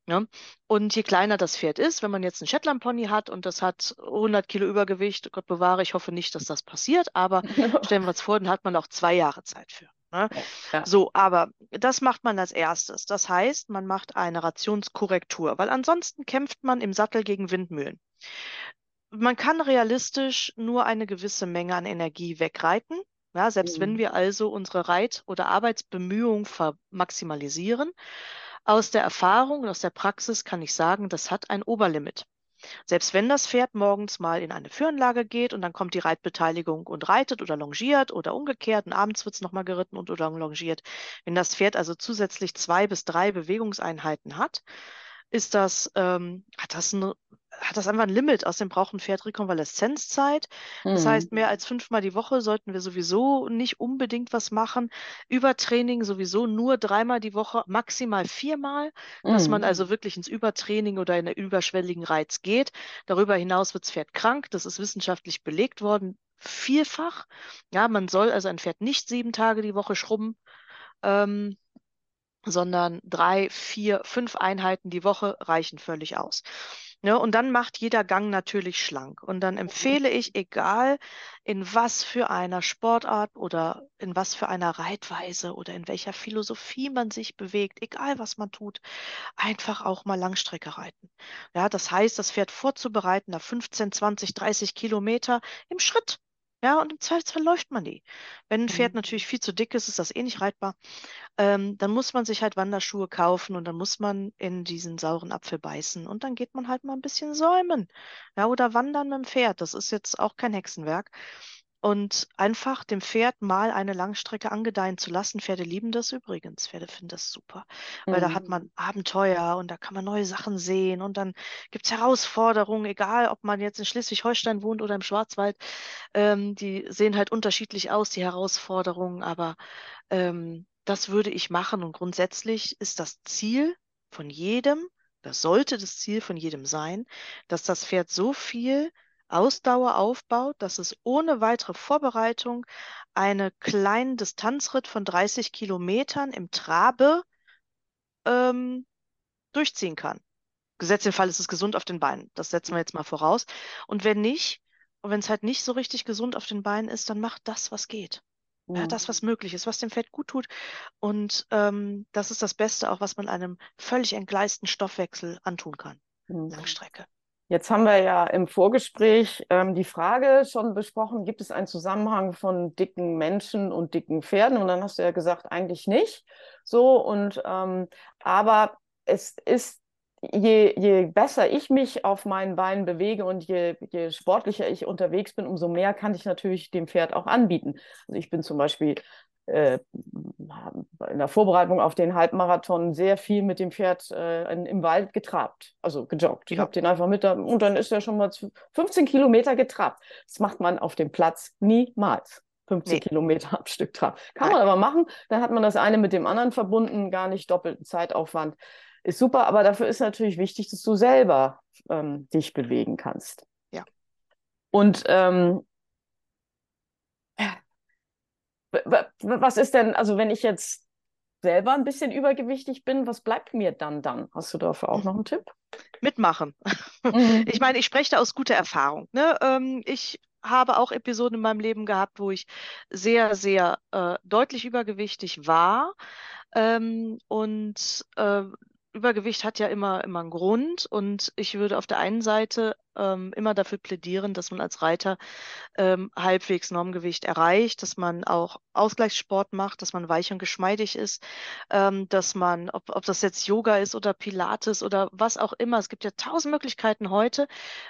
Ne? Und je kleiner das Pferd ist, wenn man jetzt einen Shetland-Pony hat und das hat 100 Kilo Übergewicht, Gott bewahre, ich hoffe nicht, dass das passiert, aber stellen wir uns vor, dann hat man auch zwei Jahre Zeit für. Ne? Ja. Ja. So, aber das macht man als erstes. Das heißt, man macht eine Rationskorrektur, weil ansonsten kämpft man im Sattel gegen Windmühlen. Man kann realistisch nur eine gewisse Menge an Energie wegreiten. Ja, selbst wenn Mhm. wir also unsere Reit- oder Arbeitsbemühungen maximalisieren, aus der Erfahrung und aus der Praxis kann ich sagen, das hat ein Oberlimit. Selbst wenn das Pferd morgens mal in eine Führanlage geht und dann kommt die Reitbeteiligung und reitet oder longiert oder umgekehrt und abends wird es nochmal geritten und oder longiert. Wenn das Pferd also zusätzlich zwei bis drei Bewegungseinheiten hat, ist das, ähm, hat das ein, hat das einfach ein Limit. Außerdem braucht ein Pferd Rekonvaleszenzzeit. Das Mhm. heißt, mehr als fünfmal die Woche sollten wir sowieso nicht unbedingt was machen. Übertraining sowieso nur dreimal die Woche, maximal viermal, dass man Mhm. also wirklich ins Übertraining oder in den überschwelligen Reiz geht. Darüber hinaus wird das Pferd krank. Das ist wissenschaftlich belegt worden. Vielfach. Ja, man soll also ein Pferd nicht sieben Tage die Woche schrubben. Ähm, sondern drei, vier, fünf Einheiten die Woche reichen völlig aus. Ne? Und dann macht jeder Gang natürlich schlank. Und dann empfehle ich, egal in was für einer Sportart oder in was für einer Reitweise oder in welcher Philosophie man sich bewegt, egal was man tut, einfach auch mal Langstrecke reiten. Ja, das heißt, das Pferd vorzubereiten auf 15, 20, 30 Kilometer im Schritt. Ja, und im Zweifelsfall läuft man die. Wenn ein Pferd Mhm. natürlich viel zu dick ist, ist das eh nicht reitbar ähm, dann muss man sich halt Wanderschuhe kaufen und dann muss man in diesen sauren Apfel beißen und dann geht man halt mal ein bisschen säumen. Ja, oder wandern mit dem Pferd. Das ist jetzt auch kein Hexenwerk. Und einfach dem Pferd mal eine Langstrecke angedeihen zu lassen. Pferde lieben das übrigens. Pferde finden das super, weil da hat Mhm. man Abenteuer und da kann man neue Sachen sehen und dann gibt es Herausforderungen, egal ob man jetzt in Schleswig-Holstein wohnt oder im Schwarzwald. Ähm, die sehen halt unterschiedlich aus, die Herausforderungen, aber ähm, das würde ich machen und grundsätzlich ist das Ziel von jedem, das sollte das Ziel von jedem sein, dass das Pferd so viel Ausdauer aufbaut, dass es ohne weitere Vorbereitung einen kleinen Distanzritt von 30 Kilometern im Trabe ähm, durchziehen kann. Gesetzt den Fall, es ist gesund auf den Beinen. Das setzen wir jetzt mal voraus. Und wenn nicht, und wenn es halt nicht so richtig gesund auf den Beinen ist, dann macht das, was geht. Ja, Mhm. das, was möglich ist, was dem Pferd gut tut. Und ähm, das ist das Beste auch, was man einem völlig entgleisten Stoffwechsel antun kann. Mhm. Langstrecke. Jetzt haben wir ja im Vorgespräch ähm, die Frage schon besprochen, gibt es einen Zusammenhang von dicken Menschen und dicken Pferden? Und dann hast du ja gesagt, eigentlich nicht. So, und ähm, aber es ist, je, je besser ich mich auf meinen Beinen bewege und je, je sportlicher ich unterwegs bin, umso mehr kann ich natürlich dem Pferd auch anbieten. Also ich bin zum Beispiel äh, in der Vorbereitung auf den Halbmarathon sehr viel mit dem Pferd äh, in, im Wald getrabt, also gejoggt. Ich Ja. habe den einfach mit da, und dann ist er schon mal 15 Kilometer getrabt. Das macht man auf dem Platz niemals. 15 Nee. Kilometer am Stück traben. Kann man aber machen. Dann hat man das eine mit dem anderen verbunden, gar nicht doppelten Zeitaufwand. Ist super, aber dafür ist natürlich wichtig, dass du selber ähm, dich bewegen kannst. Ja. Und ähm, was ist denn, also wenn ich jetzt selber ein bisschen übergewichtig bin, was bleibt mir dann dann? Hast du dafür auch noch einen Tipp? Mitmachen. Mhm. Ich meine, ich spreche da aus guter Erfahrung. Ne? Ähm, ich habe auch Episoden in meinem Leben gehabt, wo ich sehr, sehr äh, deutlich übergewichtig war. Ähm, und äh, Übergewicht hat ja immer, immer einen Grund. Und ich würde auf der einen Seite ähm, immer dafür plädieren, dass man als Reiter ähm, halbwegs Normgewicht erreicht, dass man auch Ausgleichssport macht, dass man weich und geschmeidig ist, ähm, dass man, ob, ob das jetzt Yoga ist oder Pilates oder was auch immer, es gibt ja tausend Möglichkeiten heute.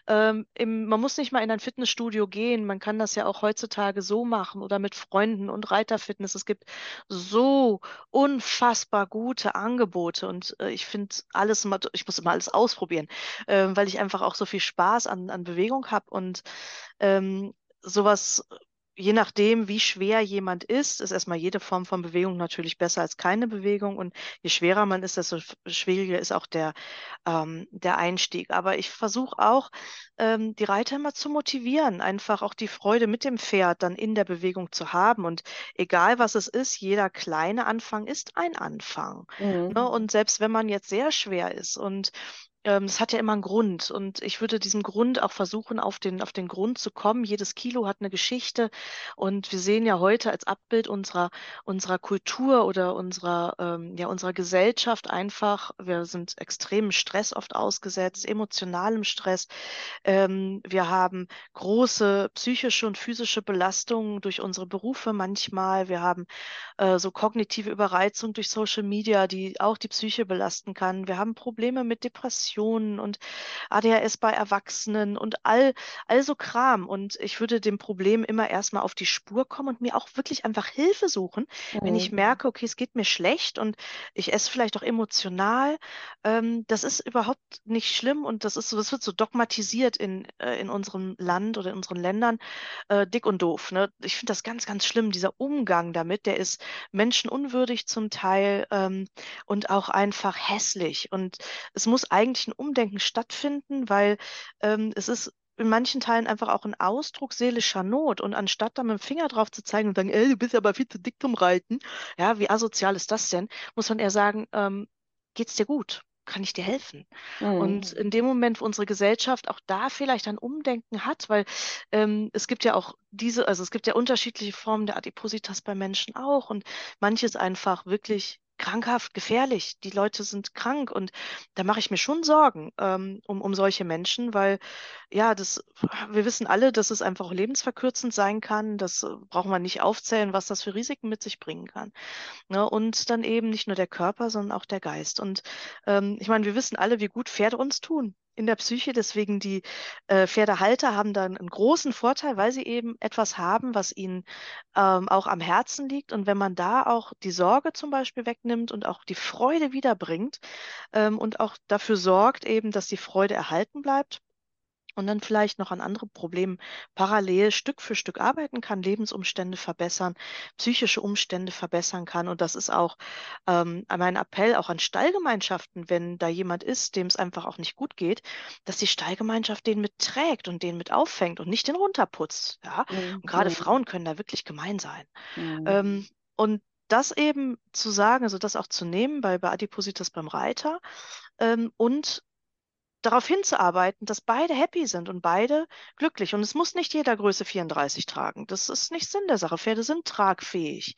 Ähm, im, man muss nicht mal in ein Fitnessstudio gehen, man kann das ja auch heutzutage so machen oder mit Freunden und Reiterfitness. Es gibt so unfassbar gute Angebote und äh, ich finde alles ich muss immer alles ausprobieren, äh, weil ich einfach auch so viel Spaß an, an Bewegung habe und ähm, sowas, je nachdem, wie schwer jemand ist, ist erstmal jede Form von Bewegung natürlich besser als keine Bewegung. Und je schwerer man ist, desto schwieriger ist auch der, ähm, der Einstieg. Aber ich versuche auch, ähm, die Reiter immer zu motivieren, einfach auch die Freude mit dem Pferd dann in der Bewegung zu haben. Und egal was es ist, jeder kleine Anfang ist ein Anfang. Mhm. Ne? Und selbst wenn man jetzt sehr schwer ist und ähm, das hat ja immer einen Grund und ich würde diesem Grund auch versuchen, auf den, auf den Grund zu kommen. Jedes Kilo hat eine Geschichte und wir sehen ja heute als Abbild unserer, unserer Kultur oder unserer, ähm, ja, unserer Gesellschaft einfach, wir sind extremem Stress oft ausgesetzt, emotionalem Stress. Ähm, wir haben große psychische und physische Belastungen durch unsere Berufe manchmal. Wir haben äh, so kognitive Überreizung durch Social Media, die auch die Psyche belasten kann. Wir haben Probleme mit Depressionen und ADHS bei Erwachsenen und all, all so Kram. Und ich würde dem Problem immer erstmal auf die Spur kommen und mir auch wirklich einfach Hilfe suchen, wenn ich Mhm. merke, okay, es geht mir schlecht und ich esse vielleicht auch emotional. Ähm, das ist überhaupt nicht schlimm und das ist so, das wird so dogmatisiert in, äh, in unserem Land oder in unseren Ländern, äh, dick und doof. Ne? Ich finde das ganz, ganz schlimm. Dieser Umgang damit, der ist menschenunwürdig zum Teil ähm, und auch einfach hässlich. Und es muss eigentlich ein Umdenken stattfinden, weil ähm, es ist in manchen Teilen einfach auch ein Ausdruck seelischer Not. Und anstatt da mit dem Finger drauf zu zeigen und sagen, ey, du bist aber viel zu dick zum Reiten, ja, wie asozial ist das denn, muss man eher sagen, ähm, geht's dir gut? Kann ich dir helfen? Mhm. Und in dem Moment, wo unsere Gesellschaft auch da vielleicht ein Umdenken hat, weil ähm, es gibt ja auch diese, also es gibt ja unterschiedliche Formen der Adipositas bei Menschen auch und manches einfach wirklich krankhaft, gefährlich. Die Leute sind krank und da mache ich mir schon Sorgen ähm, um, um solche Menschen, weil ja, das, wir wissen alle, dass es einfach lebensverkürzend sein kann. Das äh, brauchen wir nicht aufzählen, was das für Risiken mit sich bringen kann. Ne? Und dann eben nicht nur der Körper, sondern auch der Geist. Und ähm, ich meine, wir wissen alle, wie gut Pferde uns tun. in der Psyche. Deswegen die äh, Pferdehalter haben dann einen großen Vorteil, weil sie eben etwas haben, was ihnen ähm, auch am Herzen liegt. Und wenn man da auch die Sorge zum Beispiel wegnimmt und auch die Freude wiederbringt ähm, und auch dafür sorgt eben, dass die Freude erhalten bleibt, und dann vielleicht noch an anderen Problemen parallel Stück für Stück arbeiten kann, Lebensumstände verbessern, psychische Umstände verbessern kann. Und das ist auch ähm, mein Appell auch an Stallgemeinschaften, wenn da jemand ist, dem es einfach auch nicht gut geht, dass die Stallgemeinschaft den mitträgt und den mit auffängt und nicht den runterputzt. Ja? Mhm. Und gerade Mhm. Frauen können da wirklich gemein sein. Mhm. Ähm, und das eben zu sagen, also das auch zu nehmen bei, bei Adipositas beim Reiter ähm, und darauf hinzuarbeiten, dass beide happy sind und beide glücklich. Und es muss nicht jeder Größe 34 tragen. Das ist nicht Sinn der Sache. Pferde sind tragfähig.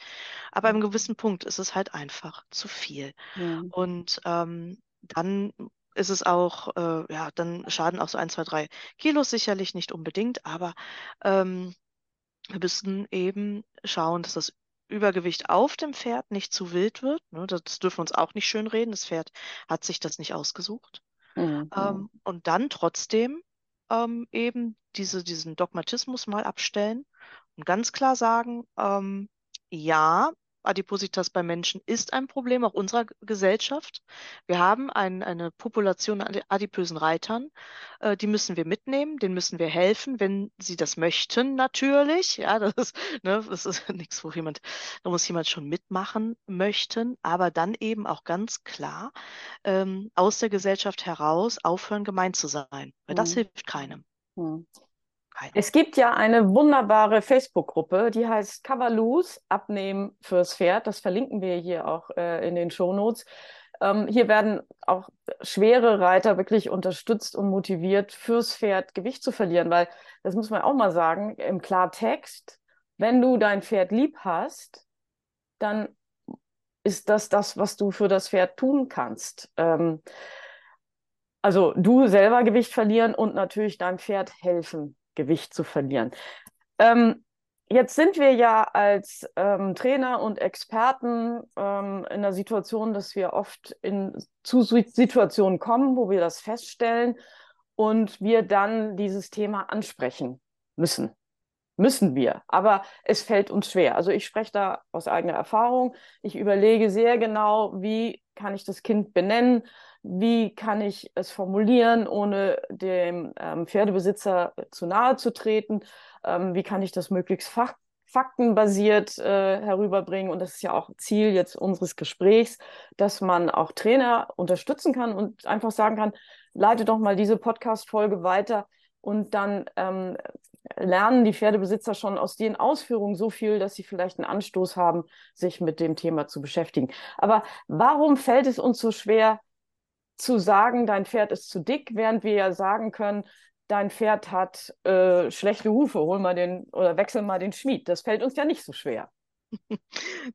Aber einem gewissen Punkt ist es halt einfach zu viel. Mhm. Und ähm, dann ist es auch, äh, ja, dann schaden auch so ein, zwei, drei Kilos sicherlich nicht unbedingt, aber ähm, wir müssen eben schauen, dass das Übergewicht auf dem Pferd nicht zu wild wird. Ne? Das dürfen wir uns auch nicht schönreden. Das Pferd hat sich das nicht ausgesucht. Mhm. Ähm, und dann trotzdem ähm, eben diese, diesen Dogmatismus mal abstellen und ganz klar sagen, ähm, ja, Adipositas bei Menschen ist ein Problem auch unserer Gesellschaft. Wir haben ein, eine Population an adipösen Reitern, äh, die müssen wir mitnehmen, denen müssen wir helfen, wenn sie das möchten, natürlich. Ja, das ist, ne, das ist nichts, wo jemand, da muss jemand schon mitmachen möchten, aber dann eben auch ganz klar ähm, aus der Gesellschaft heraus aufhören, gemein zu sein. Weil das Mhm. hilft keinem. Mhm. Es gibt ja eine wunderbare Facebook-Gruppe, die heißt Cover Loose, Abnehmen fürs Pferd. Das verlinken wir hier auch äh, in den Shownotes. Ähm, hier werden auch schwere Reiter wirklich unterstützt und motiviert, fürs Pferd Gewicht zu verlieren, weil das muss man auch mal sagen, im Klartext, wenn du dein Pferd lieb hast, dann ist das das, was du für das Pferd tun kannst. Ähm, also du selber Gewicht verlieren und natürlich deinem Pferd helfen, Gewicht zu verlieren. Ähm, jetzt sind wir ja als ähm, Trainer und Experten ähm, in der Situation, dass wir oft in, zu Situationen kommen, wo wir das feststellen und wir dann dieses Thema ansprechen müssen. Müssen wir, aber es fällt uns schwer. Also ich spreche da aus eigener Erfahrung. Ich überlege sehr genau, wie kann ich das Kind benennen, wie kann ich es formulieren, ohne dem ähm, Pferdebesitzer zu nahe zu treten, ähm, wie kann ich das möglichst fach faktenbasiert äh, herüberbringen. Und das ist ja auch Ziel jetzt unseres Gesprächs, dass man auch Trainer unterstützen kann und einfach sagen kann, leite doch mal diese Podcast-Folge weiter und dann ähm, lernen die Pferdebesitzer schon aus den Ausführungen so viel, dass sie vielleicht einen Anstoß haben, sich mit dem Thema zu beschäftigen. Aber warum fällt es uns so schwer zu sagen, dein Pferd ist zu dick, während wir ja sagen können, dein Pferd hat äh, schlechte Hufe, hol mal den oder wechsel mal den Schmied. Das fällt uns ja nicht so schwer.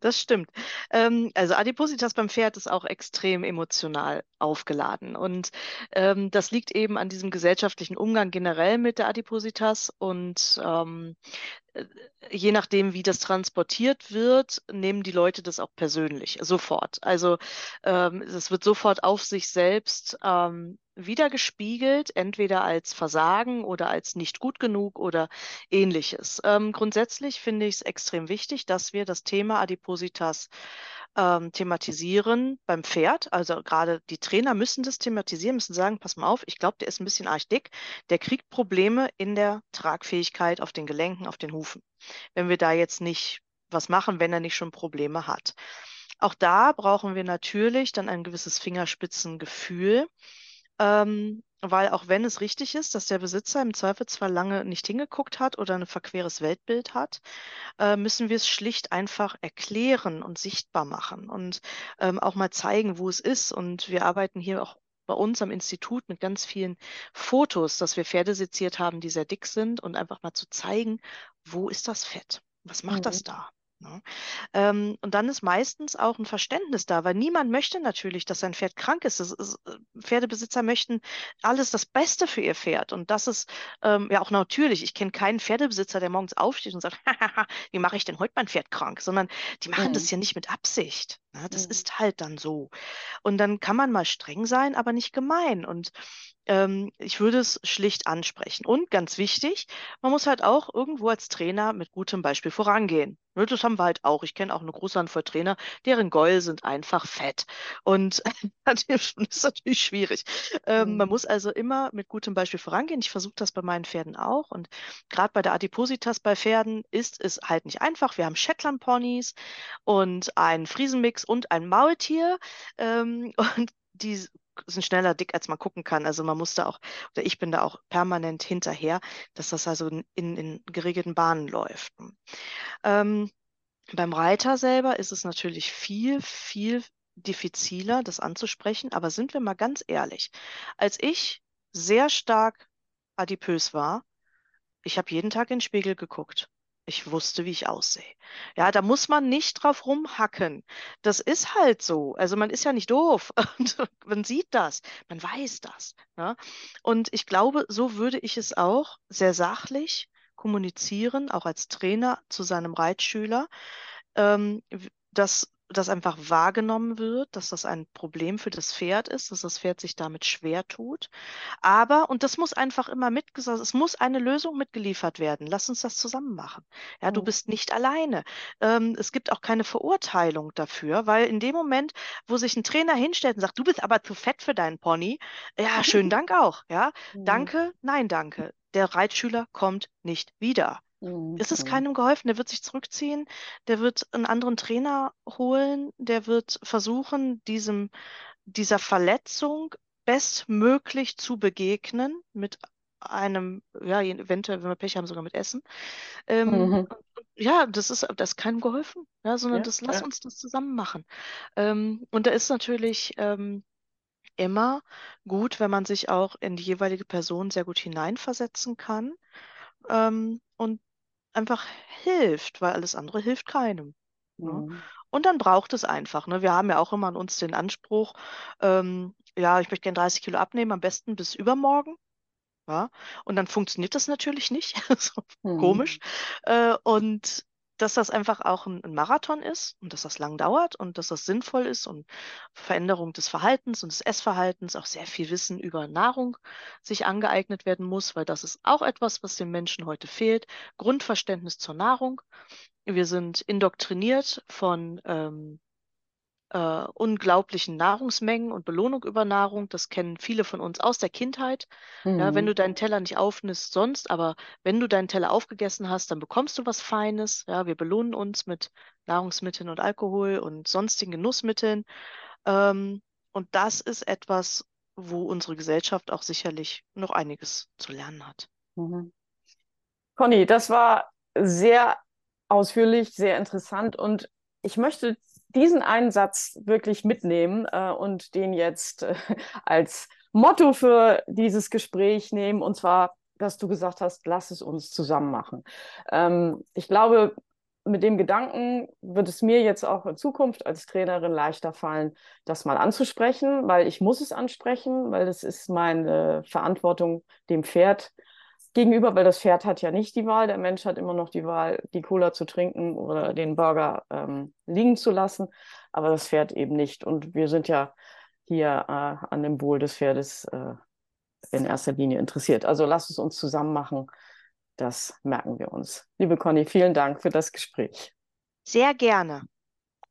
Das stimmt. Ähm, also Adipositas beim Pferd ist auch extrem emotional aufgeladen. Und ähm, das liegt eben an diesem gesellschaftlichen Umgang generell mit der Adipositas. Und ähm, äh, je nachdem, wie das transportiert wird, nehmen die Leute das auch persönlich, sofort. Also ähm, es wird sofort auf sich selbst ähm, wiedergespiegelt, entweder als Versagen oder als nicht gut genug oder ähnliches. Ähm, grundsätzlich finde ich es extrem wichtig, dass wir das Thema Adipositas ähm, thematisieren beim Pferd. Also gerade die Trainer müssen das thematisieren, müssen sagen, pass mal auf, ich glaube, der ist ein bisschen arg dick, der kriegt Probleme in der Tragfähigkeit auf den Gelenken, auf den Hufen. Wenn wir da jetzt nicht was machen, wenn er nicht schon Probleme hat. Auch da brauchen wir natürlich dann ein gewisses Fingerspitzengefühl. Ähm, weil auch wenn es richtig ist, dass der Besitzer im Zweifelsfall lange nicht hingeguckt hat oder ein verqueres Weltbild hat, äh, müssen wir es schlicht einfach erklären und sichtbar machen und ähm, auch mal zeigen, wo es ist. Und wir arbeiten hier auch bei uns am Institut mit ganz vielen Fotos, dass wir Pferde seziert haben, die sehr dick sind und einfach mal zu zeigen, wo ist das Fett? Was macht das Mhm. da? Ne? Ähm, und dann ist meistens auch ein Verständnis da, weil niemand möchte natürlich, dass sein Pferd krank ist. ist äh, Pferdebesitzer möchten alles das Beste für ihr Pferd. Und das ist ähm, ja auch natürlich. Ich kenne keinen Pferdebesitzer, der morgens aufsteht und sagt, wie mache ich denn heute mein Pferd krank? Sondern die machen mhm. das ja nicht mit Absicht. Ne? Das mhm. ist halt dann so. Und dann kann man mal streng sein, aber nicht gemein. Und ähm, ich würde es schlicht ansprechen. Und ganz wichtig, man muss halt auch irgendwo als Trainer mit gutem Beispiel vorangehen. Ne, das haben wir halt auch. Ich kenne auch eine große Handvoll Trainer, deren Gäule sind einfach fett. Und das ist natürlich schwierig. Ähm, mhm. Man muss also immer mit gutem Beispiel vorangehen. Ich versuche das bei meinen Pferden auch. Und gerade bei der Adipositas bei Pferden ist es halt nicht einfach. Wir haben Shetland-Ponys und einen Friesenmix und ein Maultier. Ähm, und die sind schneller dick, als man gucken kann. Also man muss da auch, oder ich bin da auch permanent hinterher, dass das also in, in geregelten Bahnen läuft. Ähm, beim Reiter selber ist es natürlich viel, viel diffiziler, das anzusprechen. Aber sind wir mal ganz ehrlich, als ich sehr stark adipös war, ich habe jeden Tag in den Spiegel geguckt. Ich wusste, wie ich aussehe. Ja, da muss man nicht drauf rumhacken. Das ist halt so. Also man ist ja nicht doof. man sieht das, man weiß das. Ja? Ne? Und ich glaube, so würde ich es auch sehr sachlich kommunizieren, auch als Trainer zu seinem Reitschüler, ähm, dass das einfach wahrgenommen wird, dass das ein Problem für das Pferd ist, dass das Pferd sich damit schwer tut. Aber, und das muss einfach immer mitgesagt, es muss eine Lösung mitgeliefert werden. Lass uns das zusammen machen. Ja, du bist nicht alleine. Ähm, es gibt auch keine Verurteilung dafür, weil in dem Moment, wo sich ein Trainer hinstellt und sagt, du bist aber zu fett für deinen Pony, ja, schönen Dank auch. Ja, danke, nein, danke. Der Reitschüler kommt nicht wieder. Mhm. Ist es keinem geholfen? Der wird sich zurückziehen, der wird einen anderen Trainer holen, der wird versuchen, diesem, dieser Verletzung bestmöglich zu begegnen mit einem, ja, eventuell, wenn wir Pech haben, sogar mit Essen. Ähm, mhm. Ja, das ist, das ist keinem geholfen, ja, sondern ja, das, lass ja. uns das zusammen machen. Ähm, und da ist natürlich ähm, immer gut, wenn man sich auch in die jeweilige Person sehr gut hineinversetzen kann ähm, und einfach hilft, weil alles andere hilft keinem. Ne? Mhm. Und dann braucht es einfach. Ne? Wir haben ja auch immer an uns den Anspruch, ähm, ja, ich möchte gerne 30 Kilo abnehmen, am besten bis übermorgen. Ja? Und dann funktioniert das natürlich nicht. so mhm. Komisch. Äh, und dass das einfach auch ein, ein, Marathon ist und dass das lang dauert und dass das sinnvoll ist und Veränderung des Verhaltens und des Essverhaltens, auch sehr viel Wissen über Nahrung sich angeeignet werden muss, weil das ist auch etwas, was den Menschen heute fehlt. Grundverständnis zur Nahrung. Wir sind indoktriniert von ähm, äh, unglaublichen Nahrungsmengen und Belohnung über Nahrung. Das kennen viele von uns aus der Kindheit. Mhm. Ja, wenn mhm. du deinen Teller nicht aufnimmst sonst, aber wenn du deinen Teller aufgegessen hast, dann bekommst du was Feines. Ja, wir belohnen uns mit Nahrungsmitteln und Alkohol und sonstigen Genussmitteln. Ähm, und das ist etwas, wo unsere Gesellschaft auch sicherlich noch einiges zu lernen hat. Mhm. Conny, das war sehr ausführlich, sehr interessant und ich möchte diesen einen Satz wirklich mitnehmen äh, und den jetzt äh, als Motto für dieses Gespräch nehmen, und zwar, dass du gesagt hast, lass es uns zusammen machen. Ähm, ich glaube, mit dem Gedanken wird es mir jetzt auch in Zukunft als Trainerin leichter fallen, das mal anzusprechen, weil ich muss es ansprechen, weil das ist meine Verantwortung dem Pferd gegenüber, weil das Pferd hat ja nicht die Wahl, der Mensch hat immer noch die Wahl, die Cola zu trinken oder den Burger ähm, liegen zu lassen, aber das Pferd eben nicht. Und wir sind ja hier äh, an dem Wohl des Pferdes äh, in erster Linie interessiert. Also lass es uns zusammen machen. Das merken wir uns. Liebe Conny, vielen Dank für das Gespräch. Sehr gerne.